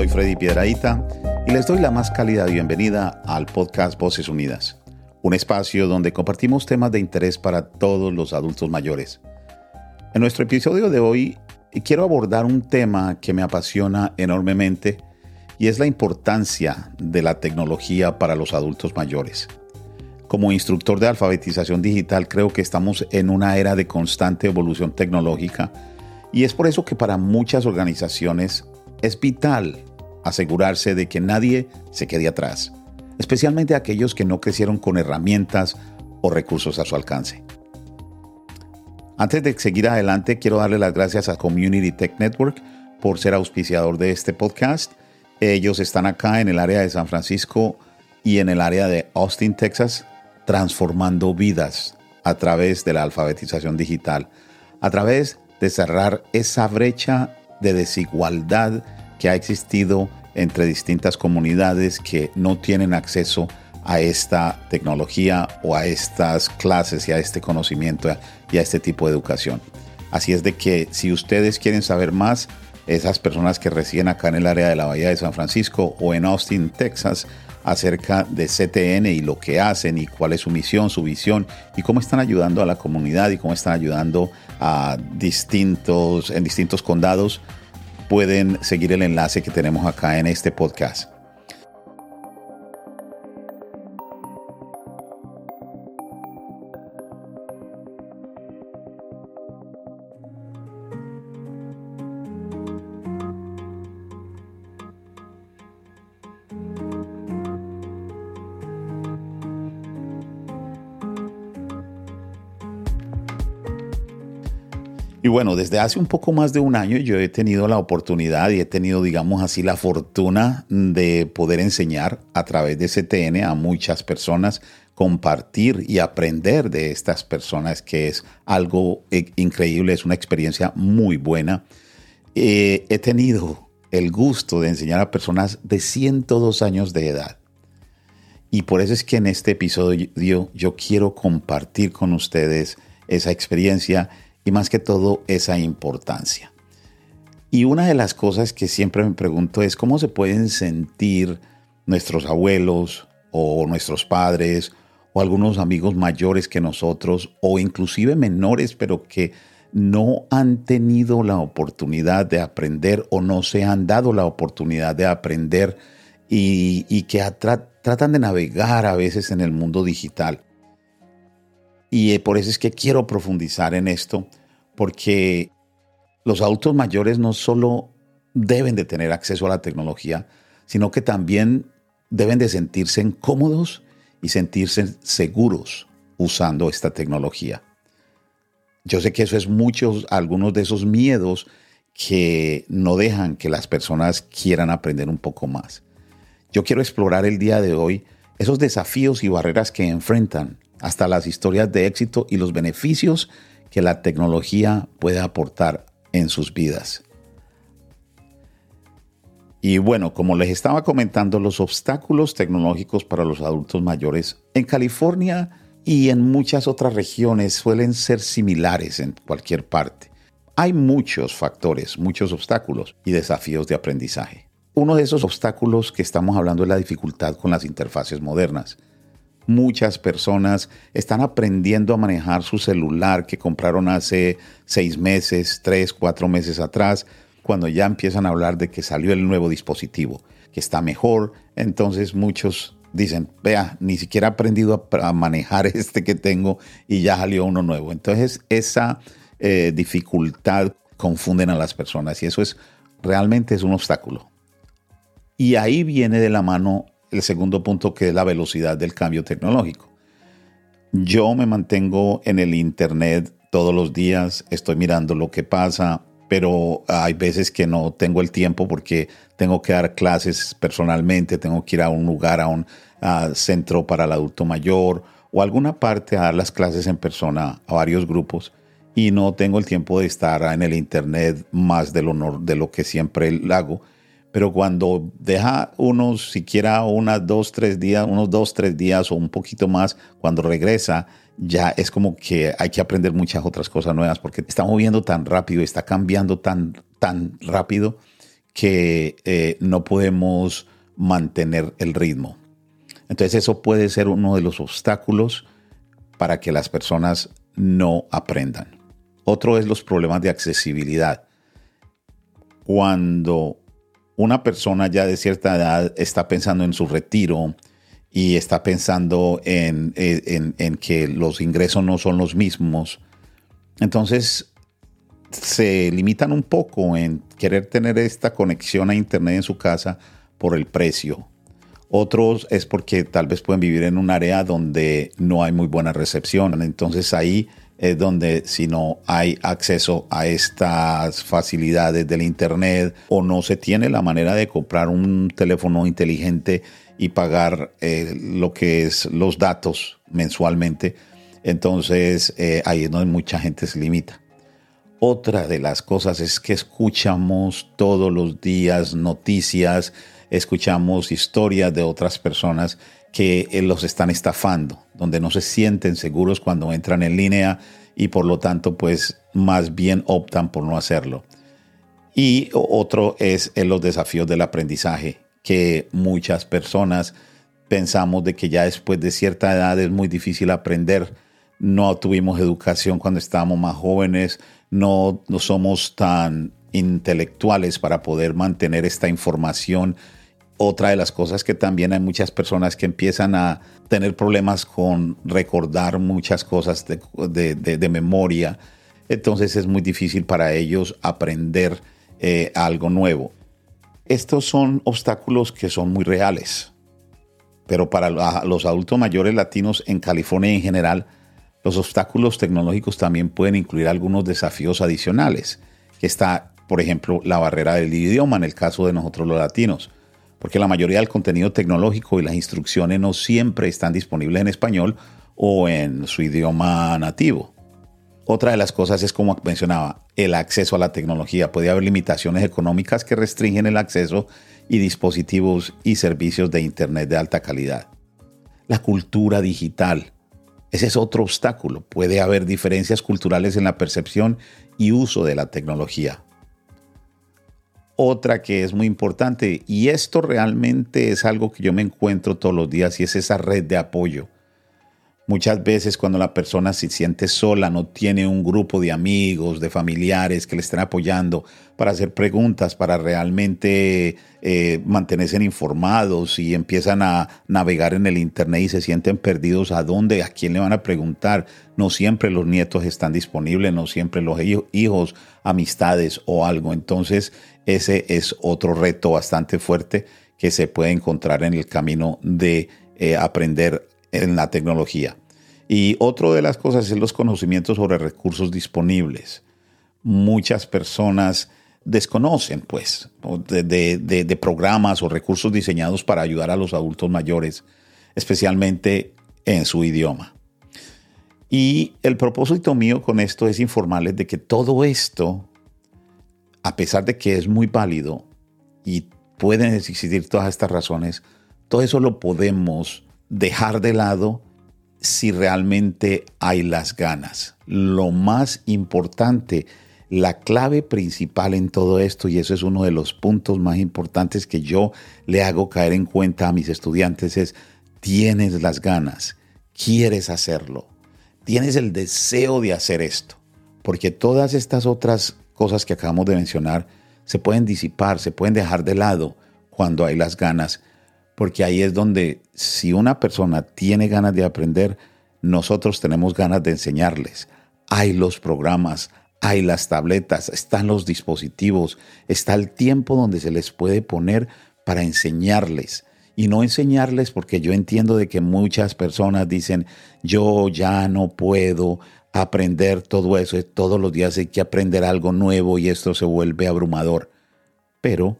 soy Freddy Piedraíta y les doy la más cálida bienvenida al podcast Voces Unidas, un espacio donde compartimos temas de interés para todos los adultos mayores. En nuestro episodio de hoy quiero abordar un tema que me apasiona enormemente y es la importancia de la tecnología para los adultos mayores. Como instructor de alfabetización digital creo que estamos en una era de constante evolución tecnológica y es por eso que para muchas organizaciones es vital asegurarse de que nadie se quede atrás, especialmente aquellos que no crecieron con herramientas o recursos a su alcance. Antes de seguir adelante, quiero darle las gracias a Community Tech Network por ser auspiciador de este podcast. Ellos están acá en el área de San Francisco y en el área de Austin, Texas, transformando vidas a través de la alfabetización digital, a través de cerrar esa brecha de desigualdad que ha existido entre distintas comunidades que no tienen acceso a esta tecnología o a estas clases y a este conocimiento y a este tipo de educación. Así es de que si ustedes quieren saber más, esas personas que residen acá en el área de la Bahía de San Francisco o en Austin, Texas, acerca de CTN y lo que hacen y cuál es su misión, su visión y cómo están ayudando a la comunidad y cómo están ayudando a distintos en distintos condados pueden seguir el enlace que tenemos acá en este podcast. Y bueno, desde hace un poco más de un año yo he tenido la oportunidad y he tenido, digamos así, la fortuna de poder enseñar a través de CTN a muchas personas, compartir y aprender de estas personas, que es algo eh, increíble, es una experiencia muy buena. Eh, he tenido el gusto de enseñar a personas de 102 años de edad. Y por eso es que en este episodio yo quiero compartir con ustedes esa experiencia y más que todo esa importancia. Y una de las cosas que siempre me pregunto es cómo se pueden sentir nuestros abuelos o nuestros padres o algunos amigos mayores que nosotros o inclusive menores pero que no han tenido la oportunidad de aprender o no se han dado la oportunidad de aprender y, que tratan de navegar a veces en el mundo digital. Y eh, por eso es que quiero profundizar en esto, porque los adultos mayores no solo deben de tener acceso a la tecnología, sino que también deben de sentirse cómodos y sentirse seguros usando esta tecnología. Yo sé que eso es muchos, algunos de esos miedos que no dejan que las personas quieran aprender un poco más. Yo quiero explorar el día de hoy esos desafíos y barreras que enfrentan hasta las historias de éxito y los beneficios que la tecnología puede aportar en sus vidas. Y bueno, como les estaba comentando, los obstáculos tecnológicos para los adultos mayores en California y en muchas otras regiones suelen ser similares en cualquier parte. Hay muchos factores, muchos obstáculos y desafíos de aprendizaje. Uno de esos obstáculos que estamos hablando es la dificultad con las interfaces modernas muchas personas están aprendiendo a manejar su celular que compraron hace seis meses, tres, cuatro meses atrás, cuando ya empiezan a hablar de que salió el nuevo dispositivo, que está mejor. Entonces muchos dicen, vea, ni siquiera he aprendido a, manejar este que tengo y ya salió uno nuevo. Entonces esa eh, dificultad confunden a las personas y eso es realmente es un obstáculo. Y ahí viene de la mano el segundo punto que es la velocidad del cambio tecnológico. Yo me mantengo en el Internet todos los días, estoy mirando lo que pasa, pero hay veces que no tengo el tiempo porque tengo que dar clases personalmente, tengo que ir a un lugar, a un centro para el adulto mayor o alguna parte a dar las clases en persona a varios grupos y no tengo el tiempo de estar en el Internet más de lo, de lo que siempre hago pero cuando deja unos, siquiera unas dos, tres días, unos dos, tres días o un poquito más, cuando regresa, ya es como que hay que aprender muchas otras cosas nuevas porque está moviendo tan rápido, está cambiando tan, tan rápido que eh, no podemos mantener el ritmo. Entonces eso puede ser uno de los obstáculos para que las personas no aprendan. Otro es los problemas de accesibilidad. Cuando una persona ya de cierta edad está pensando en su retiro y está pensando en, en que los ingresos no son los mismos, entonces se limitan un poco en querer tener esta conexión a Internet en su casa por el precio. Otros es porque tal vez pueden vivir en un área donde no hay muy buena recepción. Entonces ahí es donde si no hay acceso a estas facilidades del Internet o no se tiene la manera de comprar un teléfono inteligente y pagar eh, lo que es los datos mensualmente, entonces eh, ahí es donde mucha gente se limita. Otra de las cosas es que escuchamos todos los días noticias, escuchamos historias de otras personas que eh, los están estafando, donde no se sienten seguros cuando entran en línea y por lo tanto pues más bien optan por no hacerlo. Y otro es en los desafíos del aprendizaje, que muchas personas pensamos de que ya después de cierta edad es muy difícil aprender. No tuvimos educación cuando estábamos más jóvenes, no, no somos tan intelectuales para poder mantener esta información. Otra de las cosas que también hay muchas personas que empiezan a tener problemas con recordar muchas cosas de, memoria. Entonces es muy difícil para ellos aprender eh, algo nuevo. Estos son obstáculos que son muy reales. Pero para los adultos mayores latinos en California en general, los obstáculos tecnológicos también pueden incluir algunos desafíos adicionales, está, por ejemplo, la barrera del idioma en el caso de nosotros los latinos, porque la mayoría del contenido tecnológico y las instrucciones no siempre están disponibles en español o en su idioma nativo. Otra de las cosas es, como mencionaba, el acceso a la tecnología. Puede haber limitaciones económicas que restringen el acceso y dispositivos y servicios de Internet de alta calidad. La cultura digital ese es otro obstáculo. Puede haber diferencias culturales en la percepción y uso de la tecnología. Otra que es muy importante, y esto realmente es algo que yo me encuentro todos los días, y es esa red de apoyo Muchas veces cuando la persona se siente sola, no tiene un grupo de amigos, de familiares que le estén apoyando para hacer preguntas, para realmente eh, mantenerse informados y empiezan a navegar en el Internet y se sienten perdidos a dónde, a quién le van a preguntar. No siempre los nietos están disponibles, no siempre los hijos, amistades o algo. Entonces ese es otro reto bastante fuerte que se puede encontrar en el camino de eh, aprender en la tecnología. Y otra de las cosas es los conocimientos sobre recursos disponibles. Muchas personas desconocen, pues, de, programas o recursos diseñados para ayudar a los adultos mayores, especialmente en su idioma. Y el propósito mío con esto es informarles de que todo esto, a pesar de que es muy válido y pueden existir todas estas razones, todo eso lo podemos dejar de lado si realmente hay las ganas. Lo más importante, la clave principal en todo esto, y eso es uno de los puntos más importantes que yo le hago caer en cuenta a mis estudiantes, es tienes las ganas, quieres hacerlo, tienes el deseo de hacer esto, porque todas estas otras cosas que acabamos de mencionar se pueden disipar, se pueden dejar de lado cuando hay las ganas porque ahí es donde si una persona tiene ganas de aprender, nosotros tenemos ganas de enseñarles. Hay los programas, hay las tabletas, están los dispositivos, está el tiempo donde se les puede poner para enseñarles. Y no enseñarles porque yo entiendo de que muchas personas dicen, yo ya no puedo aprender todo eso, todos los días hay que aprender algo nuevo y esto se vuelve abrumador. Pero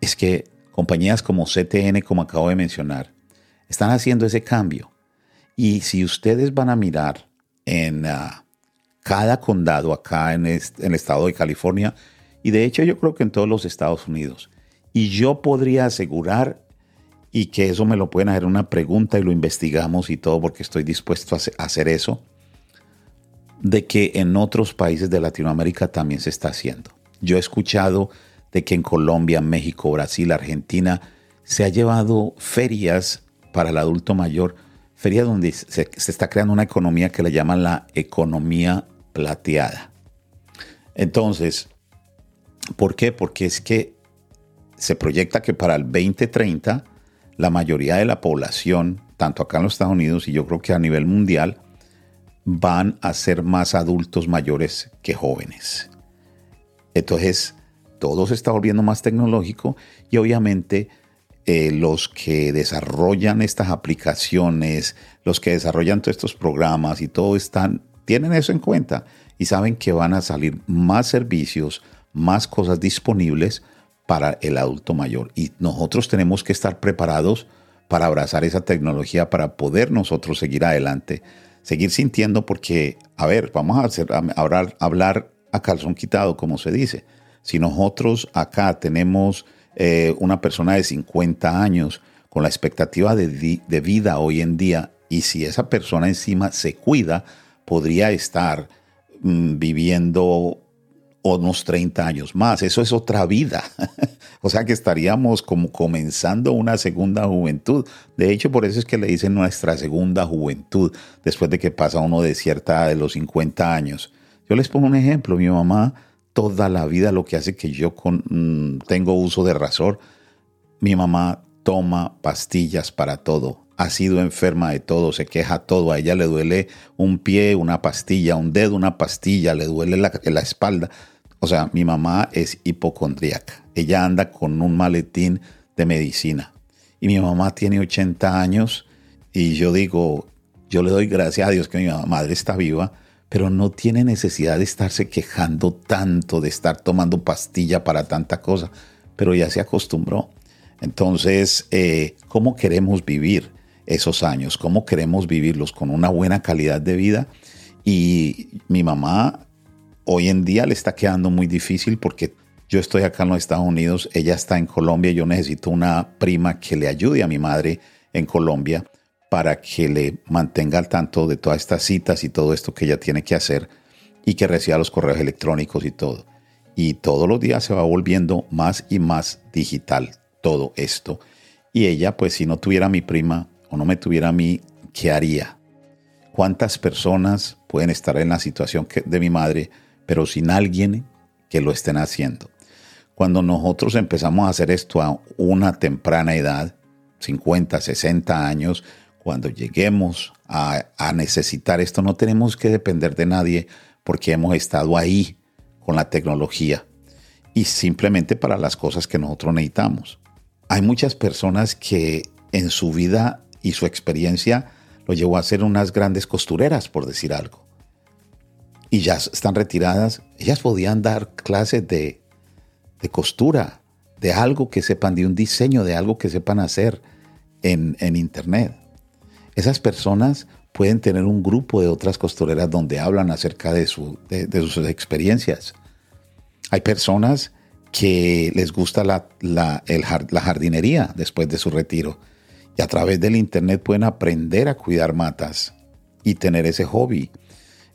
es que compañías como CTN, como acabo de mencionar, están haciendo ese cambio. Y si ustedes van a mirar en ah, cada condado acá en, en el estado de California, y de hecho yo creo que en todos los Estados Unidos, y yo podría asegurar, y que eso me lo pueden hacer una pregunta y lo investigamos y todo, porque estoy dispuesto a hacer eso, de que en otros países de Latinoamérica también se está haciendo. Yo he escuchado de que en Colombia, México, Brasil, Argentina se ha llevado ferias para el adulto mayor, ferias donde se, se está creando una economía que le llaman la economía plateada. Entonces, ¿por qué? Porque es que se proyecta que para el 2030 la mayoría de la población, tanto acá en los Estados Unidos y yo creo que a nivel mundial, van a ser más adultos mayores que jóvenes. Entonces, todo se está volviendo más tecnológico y obviamente eh, los que desarrollan estas aplicaciones, los que desarrollan todos estos programas y todo están, tienen eso en cuenta y saben que van a salir más servicios, más cosas disponibles para el adulto mayor. Y nosotros tenemos que estar preparados para abrazar esa tecnología, para poder nosotros seguir adelante, seguir sintiendo, porque, a ver, vamos a, hacer, hablar, a calzón quitado, como se dice. Si nosotros acá tenemos eh, una persona de 50 años con la expectativa de, de vida hoy en día, y si esa persona encima se cuida, podría estar Mm, viviendo unos 30 años más. Eso es otra vida. o sea que estaríamos como comenzando una segunda juventud. De hecho, por eso es que le dicen nuestra segunda juventud, después de que pasa uno de cierta de los 50 años. Yo les pongo un ejemplo. Mi mamá toda la vida lo que hace que yo con, mm, tengo uso de razón. Mi mamá toma pastillas para todo ha sido enferma de todo, se queja todo, a ella le duele un pie, una pastilla, un dedo, una pastilla, le duele la, la espalda. O sea, mi mamá es hipocondríaca, ella anda con un maletín de medicina. Y mi mamá tiene 80 años y yo digo, yo le doy gracias a Dios que mi madre está viva, pero no tiene necesidad de estarse quejando tanto, de estar tomando pastilla para tanta cosa, pero ya se acostumbró. Entonces, eh, ¿cómo queremos vivir? esos años, cómo queremos vivirlos con una buena calidad de vida. Y mi mamá hoy en día le está quedando muy difícil porque yo estoy acá en los Estados Unidos, ella está en Colombia, yo necesito una prima que le ayude a mi madre en Colombia para que le mantenga al tanto de todas estas citas y todo esto que ella tiene que hacer y que reciba los correos electrónicos y todo. Y todos los días se va volviendo más y más digital todo esto. Y ella, pues si no tuviera mi prima, o no me tuviera a mí, ¿qué haría? ¿Cuántas personas pueden estar en la situación de mi madre, pero sin alguien que lo estén haciendo? Cuando nosotros empezamos a hacer esto a una temprana edad, 50, 60 años, cuando lleguemos a, necesitar esto, no tenemos que depender de nadie porque hemos estado ahí con la tecnología y simplemente para las cosas que nosotros necesitamos. Hay muchas personas que en su vida y su experiencia lo llevó a ser unas grandes costureras, por decir algo. Y ya están retiradas. Ellas podían dar clases de, costura, de algo que sepan, de un diseño, de algo que sepan hacer en, Internet. Esas personas pueden tener un grupo de otras costureras donde hablan acerca de, su, de, sus experiencias. Hay personas que les gusta la, la jardinería después de su retiro y a través del Internet pueden aprender a cuidar matas y tener ese hobby.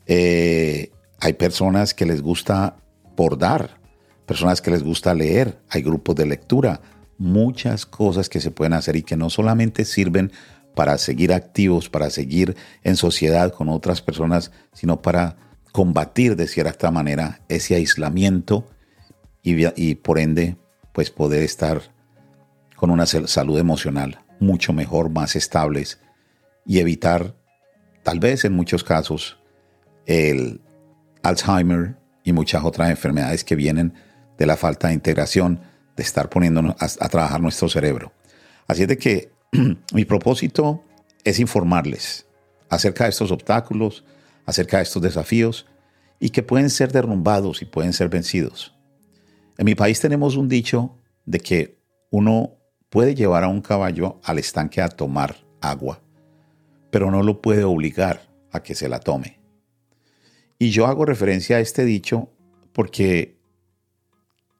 Eh, hay personas que les gusta bordar, personas que les gusta leer, hay grupos de lectura, muchas cosas que se pueden hacer y que no solamente sirven para seguir activos, para seguir en sociedad con otras personas, sino para combatir de cierta manera ese aislamiento y, y por ende pues poder estar con una salud emocional mucho mejor, más estables y evitar, tal vez en muchos casos, el Alzheimer y muchas otras enfermedades que vienen de la falta de integración, de estar poniéndonos a, trabajar nuestro cerebro. Así es de que mi propósito es informarles acerca de estos obstáculos, acerca de estos desafíos y que pueden ser derrumbados y pueden ser vencidos. En mi país tenemos un dicho de que uno puede llevar a un caballo al estanque a tomar agua, pero no lo puede obligar a que se la tome. Y yo hago referencia a este dicho porque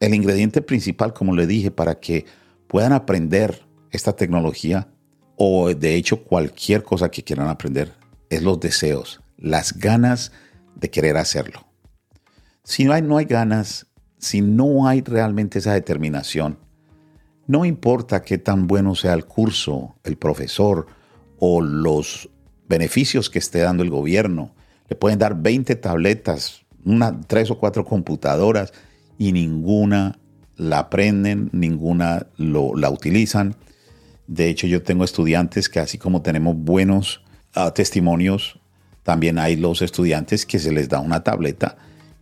el ingrediente principal, como le dije, para que puedan aprender esta tecnología o de hecho cualquier cosa que quieran aprender, es los deseos, las ganas de querer hacerlo. Si no hay, no hay ganas, si no hay realmente esa determinación, no importa qué tan bueno sea el curso, el profesor o los beneficios que esté dando el gobierno, le pueden dar 20 tabletas, una, tres o cuatro computadoras y ninguna la aprenden, ninguna lo, la utilizan. De hecho, yo tengo estudiantes que así como tenemos buenos ah, testimonios, también hay los estudiantes que se les da una tableta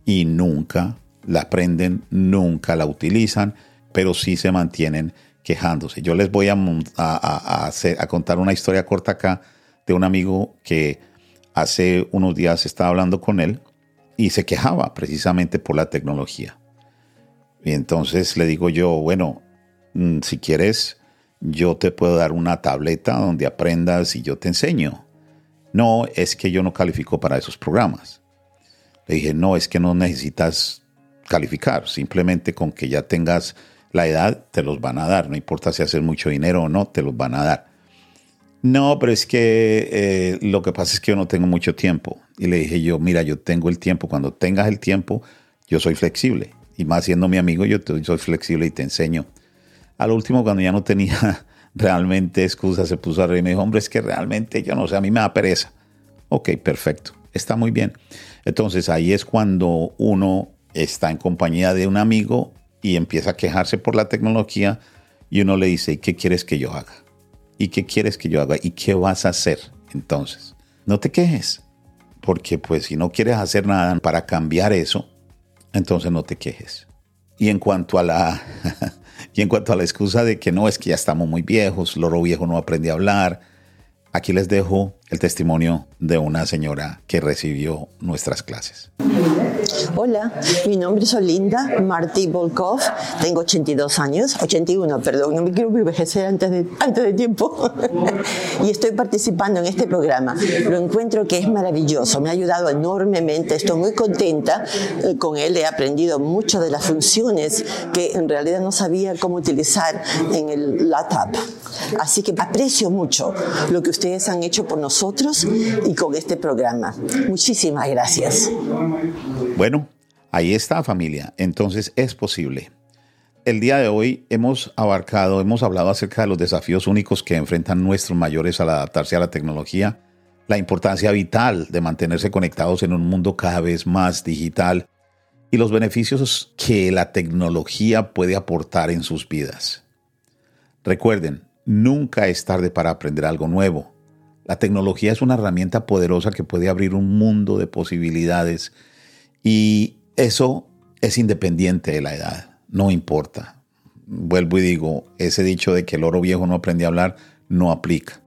y nunca la aprenden, nunca la utilizan, pero sí se mantienen quejándose. Yo les voy a, a, contar una historia corta acá de un amigo que hace unos días estaba hablando con él y se quejaba precisamente por la tecnología. Y entonces le digo yo, bueno, mm, si quieres, yo te puedo dar una tableta donde aprendas y yo te enseño. No, es que yo no califico para esos programas. Le dije, no, es que no necesitas calificar, simplemente con que ya tengas la edad, te los van a dar, no importa si haces mucho dinero o no, te los van a dar. No, pero es que eh, lo que pasa es que yo no tengo mucho tiempo. Y le dije yo, mira, yo tengo el tiempo, cuando tengas el tiempo, yo soy flexible. Y más siendo mi amigo, yo soy flexible y te enseño. Al último, cuando ya no tenía realmente excusa, se puso a reír y me dijo, hombre, es que realmente yo no sé, a mí me da pereza. Ok, perfecto, está muy bien. Entonces ahí es cuando uno está en compañía de un amigo y empieza a quejarse por la tecnología y uno le dice, ¿y qué quieres que yo haga? ¿Y qué quieres que yo haga? ¿Y qué vas a hacer entonces? No te quejes, porque pues si no quieres hacer nada para cambiar eso, entonces no te quejes. Y en cuanto a la y en cuanto a la excusa de que no es que ya estamos muy viejos, loro viejo no aprende a hablar, aquí les dejo el testimonio de una señora que recibió nuestras clases. Hola, mi nombre es Olinda Martí Volkov, tengo 82 años, 81, perdón, no me quiero envejecer antes de, antes de tiempo. y estoy participando en este programa. Lo encuentro que es maravilloso, me ha ayudado enormemente, estoy muy contenta eh, con él, he aprendido muchas de las funciones que en realidad no sabía cómo utilizar en el laptop. Así que aprecio mucho lo que ustedes han hecho por nosotros y con este programa. Muchísimas gracias. Bueno, ahí está familia. Entonces es posible. El día de hoy hemos abarcado, hemos hablado acerca de los desafíos únicos que enfrentan nuestros mayores al adaptarse a la tecnología, la importancia vital de mantenerse conectados en un mundo cada vez más digital y los beneficios que la tecnología puede aportar en sus vidas. Recuerden, nunca es tarde para aprender algo nuevo. La tecnología es una herramienta poderosa que puede abrir un mundo de posibilidades y eso es independiente de la edad, no importa. Vuelvo y digo, ese dicho de que el oro viejo no aprende a hablar no aplica.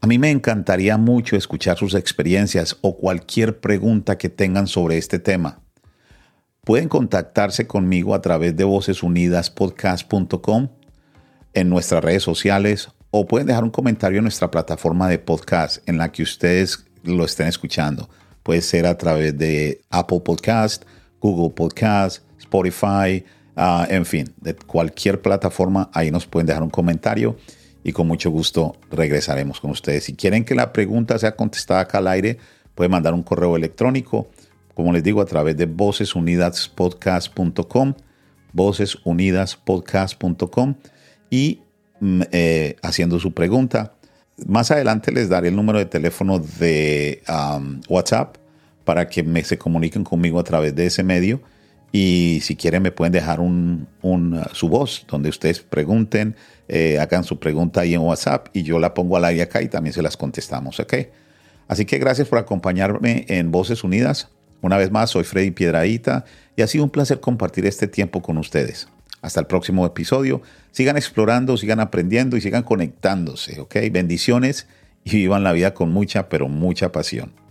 A mí me encantaría mucho escuchar sus experiencias o cualquier pregunta que tengan sobre este tema. Pueden contactarse conmigo a través de vocesunidaspodcast.com en nuestras redes sociales o pueden dejar un comentario en nuestra plataforma de podcast en la que ustedes lo estén escuchando. Puede ser a través de Apple Podcast, Google Podcast, Spotify, ah, en fin, de cualquier plataforma, ahí nos pueden dejar un comentario y con mucho gusto regresaremos con ustedes. Si quieren que la pregunta sea contestada acá al aire, pueden mandar un correo electrónico, como les digo, a través de vocesunidaspodcast.com, vocesunidaspodcast.com y Mm, eh, haciendo su pregunta. Más adelante les daré el número de teléfono de WhatsApp para que me, se comuniquen conmigo a través de ese medio. Y si quieren me pueden dejar un, uh, su voz donde ustedes pregunten, eh, hagan su pregunta ahí en WhatsApp y yo la pongo al aire acá y también se las contestamos, ¿ok? Así que gracias por acompañarme en Voces Unidas. Una vez más, soy Freddy Piedraíta y ha sido un placer compartir este tiempo con ustedes. Hasta el próximo episodio. Sigan explorando, sigan aprendiendo y sigan conectándose, ¿ok? Bendiciones y vivan la vida con mucha, pero mucha pasión.